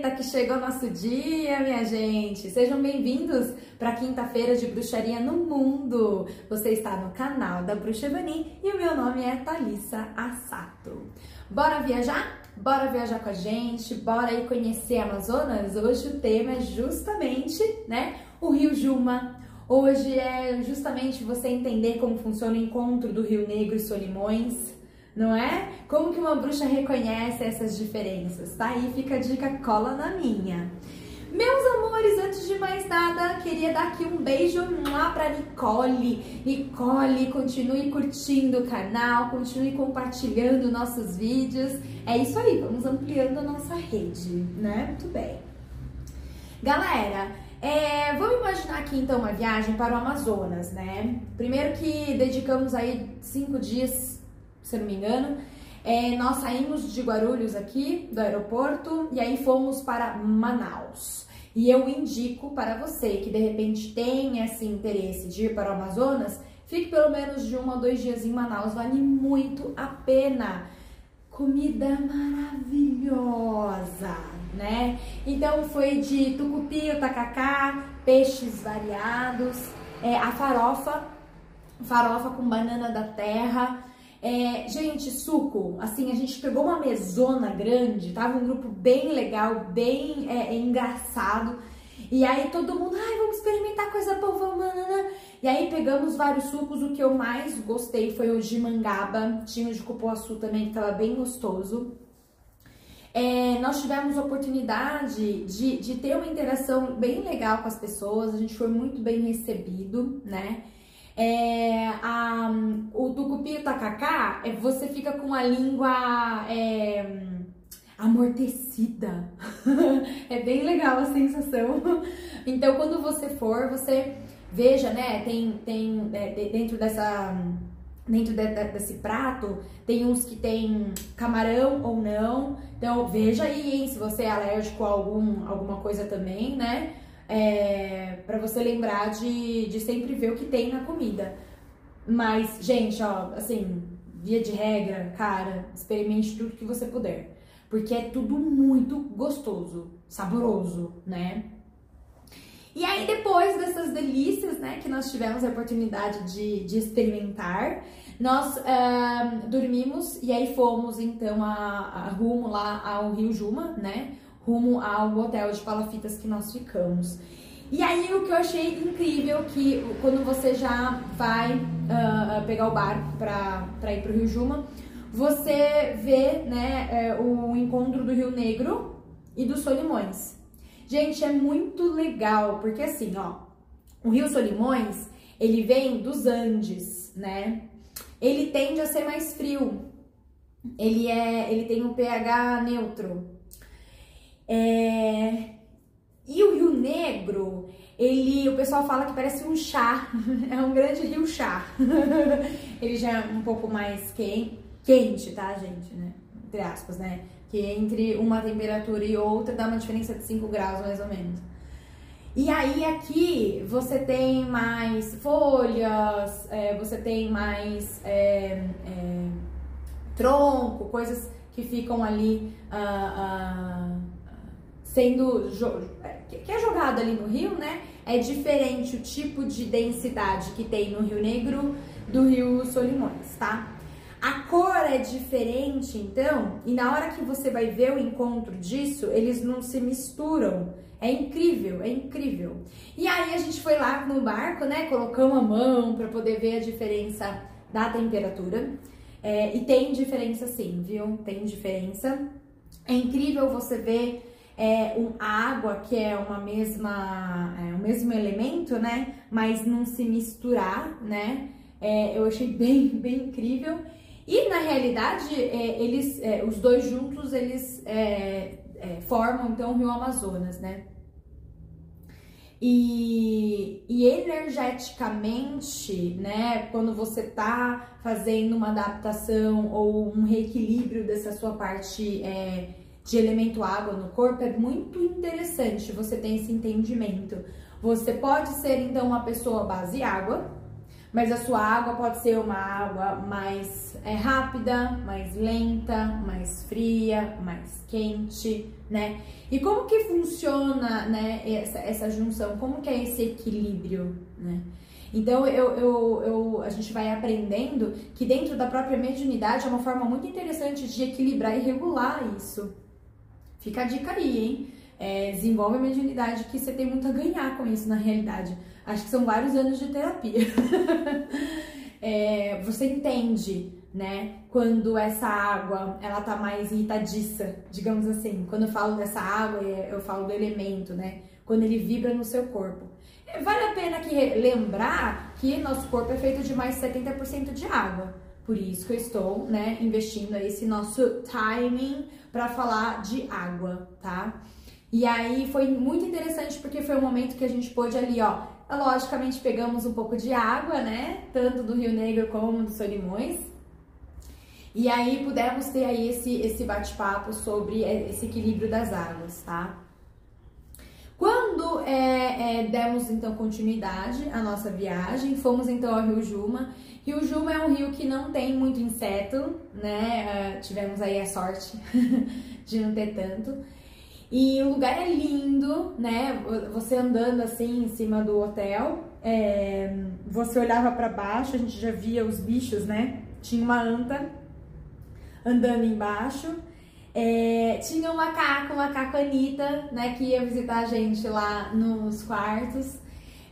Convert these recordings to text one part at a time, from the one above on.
Eita, que chegou nosso dia, minha gente! Sejam bem-vindos para quinta-feira de bruxaria no mundo. Você está no canal da Bruxa Evani e o meu nome é Thalissa Assato. Bora viajar? Bora viajar com a gente? Bora aí conhecer Amazonas? Hoje o tema é justamente, né, o Rio Juma. Hoje é justamente você entender como funciona o encontro do Rio Negro e Solimões não é? Como que uma bruxa reconhece essas diferenças? Tá aí, fica a dica, cola na minha. Meus amores, antes de mais nada, queria dar aqui um beijo lá pra Nicole. Nicole, continue curtindo o canal, continue compartilhando nossos vídeos. É isso aí, vamos ampliando a nossa rede, né? Muito bem. Galera, é, vamos imaginar aqui então uma viagem para o Amazonas, né? Primeiro que dedicamos aí cinco dias se não me engano. É, nós saímos de Guarulhos aqui, do aeroporto, e aí fomos para Manaus. E eu indico para você que de repente tem esse interesse de ir para o Amazonas, fique pelo menos de um a dois dias em Manaus, vale muito a pena. Comida maravilhosa, né? Então foi de tucupi, tacacá, peixes variados, é, a farofa, farofa com banana da terra, é, gente, suco, assim, a gente pegou uma mesona grande, tava um grupo bem legal, bem é, engraçado. E aí todo mundo, ai, vamos experimentar coisa boa, vamos, E aí pegamos vários sucos, o que eu mais gostei foi o de mangaba, tinha o de cupuaçu também, que tava bem gostoso. É, nós tivemos a oportunidade de, de ter uma interação bem legal com as pessoas, a gente foi muito bem recebido, né? É, a, o tucupi e o tacacá, é, você fica com a língua é, amortecida. é bem legal a sensação. Então, quando você for, você veja, né? Tem, tem é, dentro dessa dentro de, de, desse prato, tem uns que tem camarão ou não. Então veja aí, hein, se você é alérgico a algum, alguma coisa também, né? É, para você lembrar de, de sempre ver o que tem na comida. Mas, gente, ó, assim, via de regra, cara, experimente tudo que você puder. Porque é tudo muito gostoso, saboroso, né? E aí, depois dessas delícias, né, que nós tivemos a oportunidade de, de experimentar, nós uh, dormimos e aí fomos, então, a, a rumo lá ao Rio Juma, né? Rumo ao hotel de palafitas que nós ficamos. E aí o que eu achei incrível que quando você já vai uh, pegar o barco para ir para o Rio Juma, você vê né, é, o encontro do Rio Negro e dos Solimões. Gente, é muito legal, porque assim, ó, o Rio Solimões, ele vem dos Andes, né? Ele tende a ser mais frio. Ele é, ele tem um pH neutro, é... E o Rio Negro, ele, o pessoal fala que parece um chá, é um grande rio chá. ele já é um pouco mais quente, tá, gente, né? Entre aspas, né? Que entre uma temperatura e outra dá uma diferença de 5 graus, mais ou menos. E aí aqui você tem mais folhas, é, você tem mais é, é, tronco, coisas que ficam ali uh, uh, sendo que é jogado ali no rio, né? É diferente o tipo de densidade que tem no Rio Negro do Rio Solimões, tá? A cor é diferente, então, e na hora que você vai ver o encontro disso, eles não se misturam. É incrível, é incrível. E aí a gente foi lá no barco, né? Colocamos a mão para poder ver a diferença da temperatura. É, e tem diferença sim, viu? Tem diferença. É incrível você ver é, um, a água, que é uma mesma, é, o mesmo elemento, né? Mas não se misturar, né? É, eu achei bem, bem incrível. E na realidade, é, eles, é, os dois juntos, eles é, formam então o Rio Amazonas, né? E, e, energeticamente, né, quando você tá fazendo uma adaptação ou um reequilíbrio dessa sua parte é, de elemento água no corpo, é muito interessante você ter esse entendimento. Você pode ser então uma pessoa base água, Mas a sua água pode ser uma água mais é, rápida, mais lenta, mais fria, mais quente, né? E como que funciona, né, essa, essa junção? Como que é esse equilíbrio, né? Então eu, eu, eu, a gente vai aprendendo que dentro da própria mediunidade é uma forma muito interessante de equilibrar e regular isso. Fica a dica aí, hein? É, desenvolve a mediunidade que você tem muito a ganhar com isso na realidade. Acho que são vários anos de terapia. é, você entende, né? Quando essa água ela tá mais irritadiça, digamos assim. Quando eu falo dessa água, é, eu falo do elemento, né? Quando ele vibra no seu corpo. É, vale a pena que lembrar que nosso corpo é feito de mais 70% de água. Por isso que eu estou, né, investindo esse nosso timing para falar de água, tá? E aí foi muito interessante porque foi um momento que a gente pôde ali, ó, logicamente pegamos um pouco de água, né, tanto do Rio Negro como do Solimões. E aí pudemos ter aí esse, esse bate-papo sobre esse equilíbrio das águas, tá? Quando é, é, demos então continuidade à nossa viagem, fomos então ao Rio Juma. Rio Juma é um rio que não tem muito inseto, né? Uh, tivemos aí a sorte de não ter tanto. E o lugar é lindo, né? Você andando assim em cima do hotel, é... você olhava para baixo, a gente já via os bichos, né? Tinha uma anta andando embaixo. É, tinha um macaco, um macaco Anitta, né, que ia visitar a gente lá nos quartos.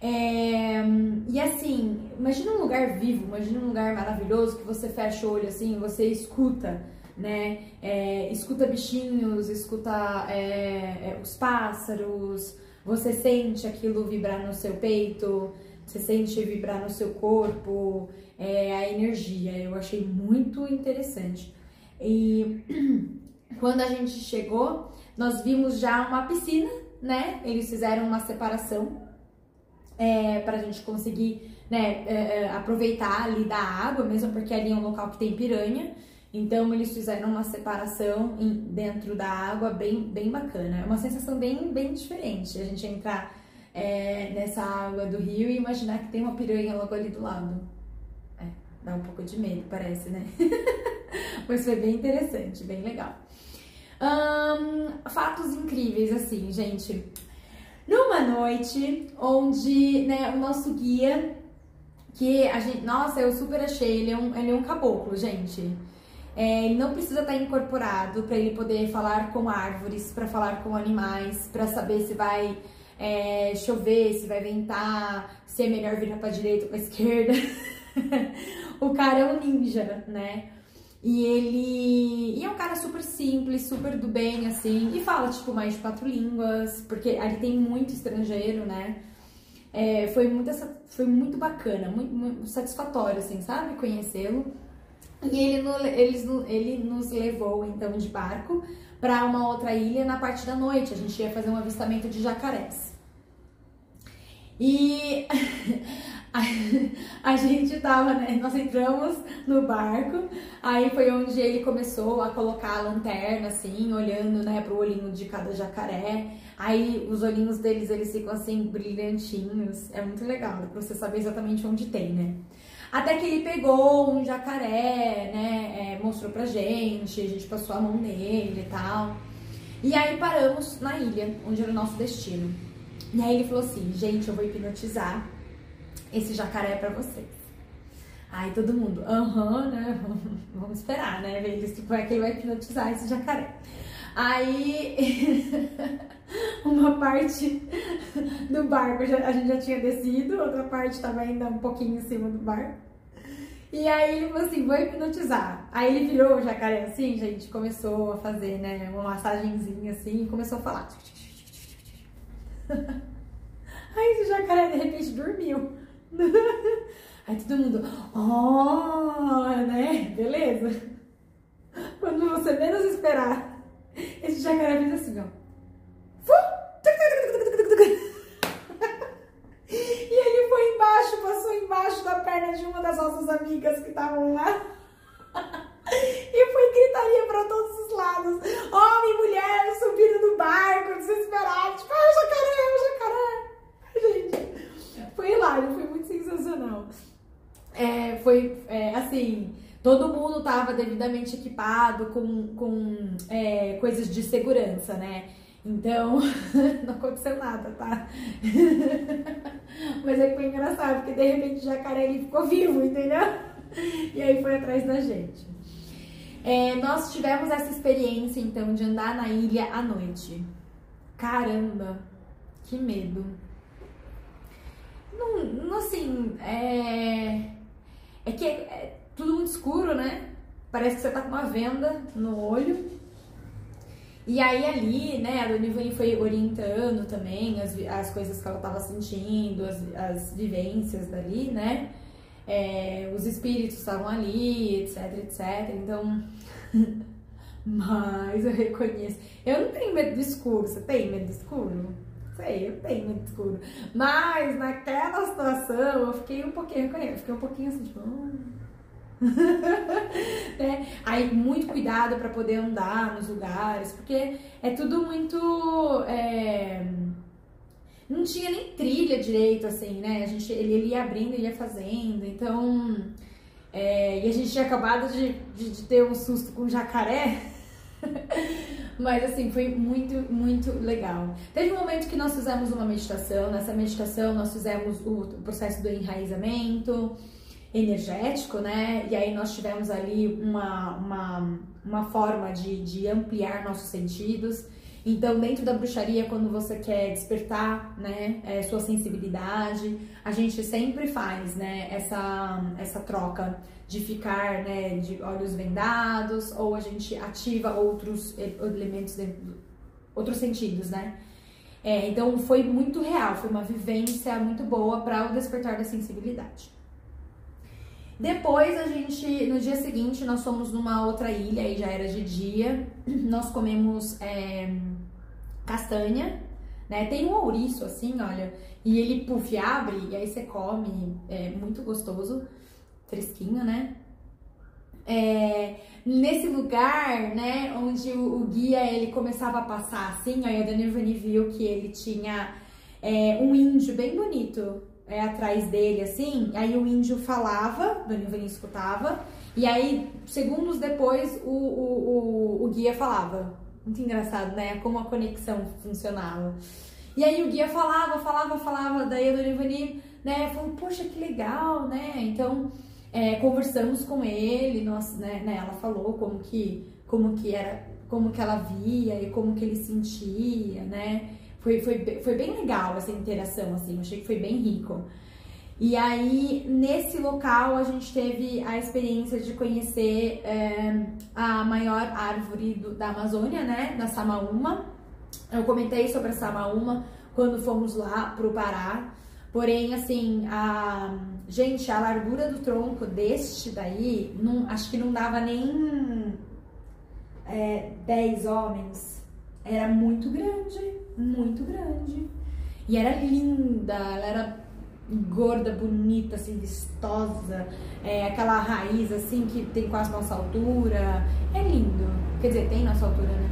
É, e assim, imagina um lugar vivo, imagina um lugar maravilhoso que você fecha o olho assim, você escuta, né? É, escuta bichinhos, escuta é, é os pássaros, você sente aquilo vibrar no seu peito, você sente vibrar no seu corpo, é, a energia. Eu achei muito interessante. E Quando a gente chegou, nós vimos já uma piscina, né? Eles fizeram uma separação é, para a gente conseguir né, é, é, aproveitar ali da água, mesmo porque ali é um local que tem piranha. Então eles fizeram uma separação em, dentro da água bem, bem bacana. É uma sensação bem, bem diferente a gente entrar é, nessa água do rio e imaginar que tem uma piranha logo ali do lado. É, dá um pouco de medo, parece, né? Mas foi bem interessante, bem legal. Um, fatos incríveis, assim, gente. Numa noite onde né, o nosso guia, que a gente. Nossa, eu super achei, ele é um, ele é um caboclo, gente. É, ele não precisa estar incorporado para ele poder falar com árvores, para falar com animais, para saber se vai é, chover, se vai ventar, se é melhor virar para direita ou para esquerda. o cara é um ninja, né? E ele. E é um cara super simples, super do bem, assim. E fala, tipo, mais de quatro línguas, porque ali tem muito estrangeiro, né? É, foi, muito, foi muito bacana, muito, muito satisfatório, assim, sabe? Conhecê-lo. E ele, ele, ele nos levou, então, de barco para uma outra ilha na parte da noite. A gente ia fazer um avistamento de jacarés. E a gente tava, né? Nós entramos no barco, aí foi onde ele começou a colocar a lanterna, assim, olhando, né, pro olhinho de cada jacaré. Aí os olhinhos deles, eles ficam assim, brilhantinhos. É muito legal, pra você saber exatamente onde tem, né? Até que ele pegou um jacaré, né? É, mostrou pra gente, a gente passou a mão nele e tal. E aí paramos na ilha, onde era o nosso destino. E aí ele falou assim, gente, eu vou hipnotizar esse jacaré é pra vocês. Aí todo mundo, aham, né? Vamos esperar, né? Ver como é que ele vai hipnotizar esse jacaré. Aí, uma parte do barco a gente já tinha descido, outra parte estava ainda um pouquinho em cima do barco. E aí ele falou assim, vou hipnotizar. Aí ele virou o jacaré assim, gente, começou a fazer, né, uma massagenzinha assim e começou a falar. Aí esse jacaré de repente dormiu. Aí todo mundo, oh, né? Beleza. Quando você menos esperar, esse jacaré fez assim, ó. E ele foi embaixo, passou embaixo da perna de uma das nossas amigas que estavam lá. E foi gritaria pra todos os lados. Homem e mulher subindo no barco, desesperados. Tipo, ah, jacaré, o jacaré. Foi hilário, foi muito sensacional. todo mundo tava devidamente equipado com, com é, coisas de segurança, né? Então, não aconteceu nada, tá? Mas é que foi engraçado, porque de repente o jacaré ficou vivo, entendeu? E aí foi atrás da gente. É, nós tivemos essa experiência, então, de andar na ilha à noite. Caramba, que medo. Não, não assim, é... É que é, é tudo muito escuro, né? Parece que você tá com uma venda no olho. E aí ali, né, a Dona foi orientando também as, as coisas que ela tava sentindo, as, as vivências dali, né? É, os espíritos estavam ali, etc, etc. Então, mas eu reconheço. Eu não tenho medo do escuro. Você tem medo do escuro? Sei, medo do escuro. Mas naquela situação eu fiquei um pouquinho, eu fiquei um pouquinho assim, tipo. Né? Aí muito cuidado para poder andar nos lugares, porque é tudo muito. É... Não tinha nem trilha direito, assim, né? A gente, ele, ele ia abrindo e ia fazendo, então. É... E a gente tinha acabado de, de, de ter um susto com jacaré. Mas assim, foi muito, muito legal. Teve um momento que nós fizemos uma meditação. Nessa meditação, nós fizemos o processo do enraizamento energético, né? E aí nós tivemos ali uma, uma, uma forma de, de ampliar nossos sentidos. Então, dentro da bruxaria, quando você quer despertar, né, é, sua sensibilidade, a gente sempre faz, né, essa, essa troca de ficar, né, de olhos vendados, ou a gente ativa outros elementos, outros sentidos, né. É, então, foi muito real, foi uma vivência muito boa para o despertar da sensibilidade. Depois a gente, no dia seguinte, nós fomos numa outra ilha, aí já era de dia. Nós comemos é, castanha, né? Tem um ouriço assim, olha, e ele puff abre e aí você come, é muito gostoso, fresquinho, né? É, nesse lugar, né, onde o, o, guia ele começava a passar assim, aí a Dona Ivani viu que ele tinha é, um índio bem bonito é, atrás dele, assim, aí o índio falava, Dona Ivani escutava, e aí, segundos depois, o, o, o, o guia falava. Muito engraçado, né? Como a conexão funcionava. E aí o guia falava, falava, falava, daí a Dona Ivani, né, falou, poxa, que legal, né? Então, é, conversamos com ele, nós, né, né, ela falou como que, como que era, como que ela via e como que ele sentia, né? Foi, foi, foi bem legal essa interação, assim, achei que foi bem rico. E aí, nesse local, a gente teve a experiência de conhecer é, a maior árvore do, da Amazônia, né, da Samaúma. Eu comentei sobre a Samaúma quando fomos lá pro Pará. Porém, assim, a gente, a largura do tronco deste daí, não, acho que não dava nem é, 10 homens. Era muito grande muito grande. E era linda, ela era gorda, bonita, assim, vistosa, é, aquela raiz assim que tem quase nossa altura. É lindo. Quer dizer, tem nossa altura, né?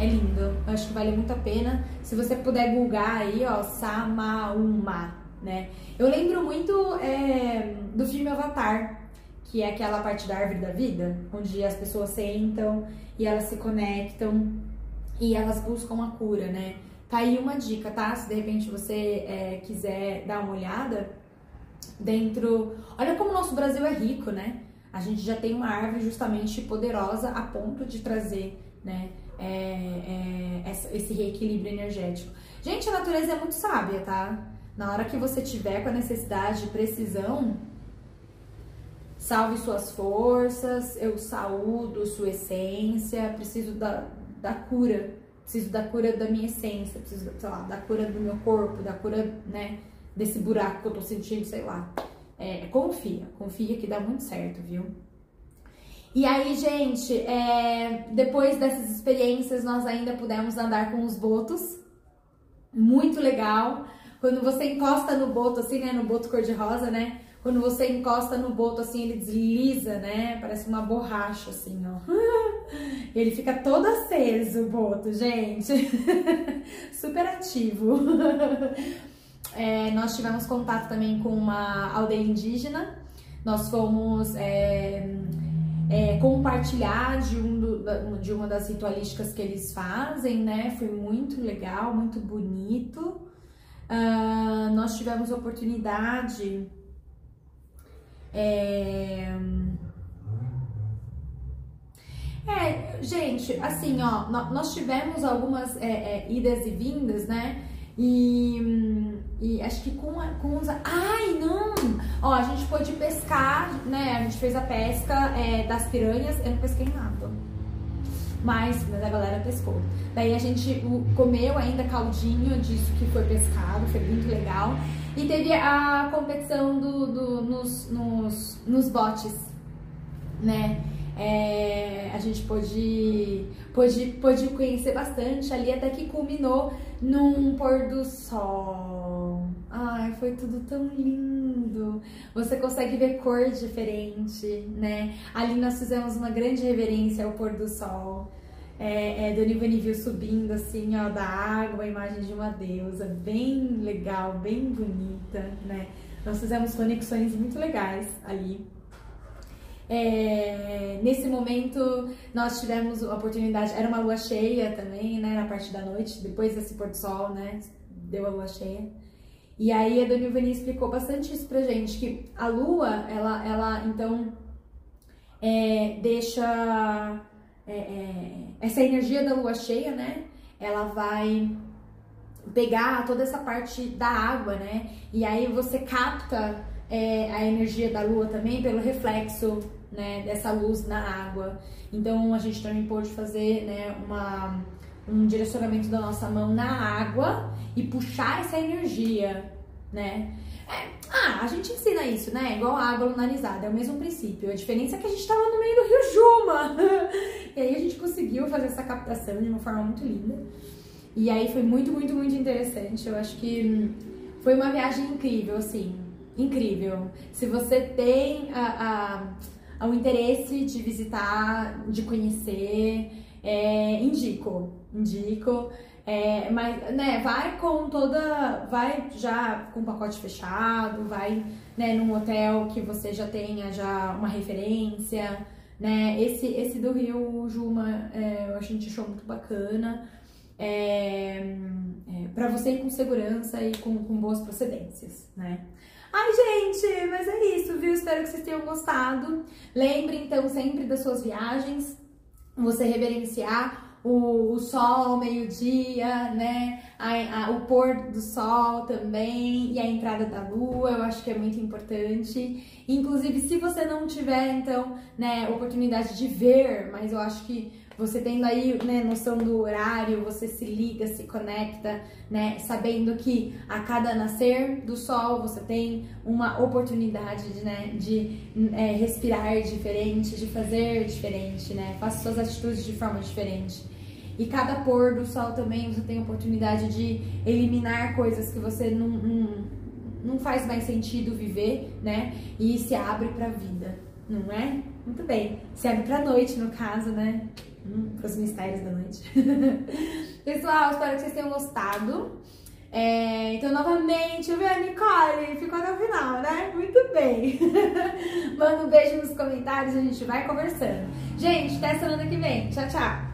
É lindo. Eu acho que vale muito a pena. Se você puder googar aí, ó, Samauma, né? Eu lembro muito é, do filme Avatar, que é aquela parte da árvore da vida, onde as pessoas sentam e elas se conectam e elas buscam a cura, né? Tá aí uma dica, tá? Se de repente você é, quiser dar uma olhada dentro. Olha como o nosso Brasil é rico, né? A gente já tem uma árvore justamente poderosa a ponto de trazer, né? É, é, esse reequilíbrio energético. Gente, a natureza é muito sábia, tá? Na hora que você tiver com a necessidade de precisão, salve suas forças, eu saúdo sua essência, preciso da, da cura preciso da cura da minha essência, preciso, sei lá, da cura do meu corpo, da cura, né, desse buraco que eu tô sentindo, sei lá. É, confia, confia que dá muito certo, viu? E aí, gente, é, depois dessas experiências, nós ainda pudemos andar com os botos. Muito legal. Quando você encosta no boto, assim, né? No boto cor-de-rosa, né? Quando você encosta no boto, assim, ele desliza, né? Parece uma borracha, assim, ó. Ele fica todo aceso, o boto, gente. Super ativo. É, nós tivemos contato também com uma aldeia indígena. Nós fomos é, é, compartilhar de, um do, de uma das ritualísticas que eles fazem, né? Foi muito legal, muito bonito. Uh, nós tivemos a oportunidade. É... é, gente, assim, ó, nós tivemos algumas é, é, idas e vindas, né? E, e acho que com, com os. Ai, não! Ó, a gente pôde pescar, né? A gente fez a pesca é, das piranhas. Eu não pesquei nada. Mas, mas a galera pescou. Daí a gente comeu ainda caldinho disso que foi pescado, foi muito legal. E teve a competição do, do nos, nos, nos botes, né? É, a gente pôde, pôde, pôde conhecer bastante ali, até que culminou num pôr do sol. Ai, foi tudo tão lindo. Você consegue ver cor diferente, né? Ali nós fizemos uma grande reverência ao pôr do sol. É, é, Dona Ivani viu subindo assim, ó, da água, a imagem de uma deusa, bem legal, bem bonita, né? Nós fizemos conexões muito legais ali. É, nesse momento nós tivemos a oportunidade, era uma lua cheia também, né, na parte da noite, depois desse pôr do sol, né, deu a lua cheia. E aí a Dona Ivani explicou bastante isso pra gente, que a lua, ela, ela então é, deixa é, é, essa energia da lua cheia, né, ela vai pegar toda essa parte da água, né, e aí você capta é, a energia da lua também pelo reflexo né, dessa luz na água. Então a gente também pôde fazer né, uma, um direcionamento da nossa mão na água e puxar essa energia, né? É, ah, a gente ensina isso, né? Igual a água lunalizada, é o mesmo princípio. A diferença é que a gente estava no meio do Rio Juma. e aí a gente conseguiu fazer essa captação de uma forma muito linda. E aí foi muito, muito, muito interessante. Eu acho que hum, foi uma viagem incrível, assim. Incrível. Se você tem a, a ao interesse de visitar, de conhecer, é, indico, indico. É, mas, né, vai com toda, vai já com pacote fechado, vai, né, num hotel que você já tenha já uma referência, né, esse, esse do Rio Juma, é, a gente achou muito bacana, é, é, para você ir com segurança e com, com boas procedências, né. Ai, gente, mas é isso, viu? Espero que vocês tenham gostado. Lembre, então, sempre das suas viagens, você reverenciar o, o sol, meio-dia, né? A, a, o pôr do sol também e a entrada da lua, eu acho que é muito importante. Inclusive, se você não tiver, então, né, oportunidade de ver, mas eu acho que você tendo aí, né, noção do horário, você se liga, se conecta, né, sabendo que a cada nascer do sol você tem uma oportunidade de, né, de é, respirar diferente, de fazer diferente, né, faça suas atitudes de forma diferente. E cada pôr do sol também você tem oportunidade de eliminar coisas que você não, não, não faz mais sentido viver, né? E se abre para a vida, não é? Muito bem. Se abre para a noite, no caso, né? Hum, para os mistérios da noite. Pessoal, espero que vocês tenham gostado. É, então, novamente, viu, Nicole? Ficou até o final, né? Muito bem. Manda um beijo nos comentários, a gente vai conversando. Gente, até semana que vem. Tchau, tchau.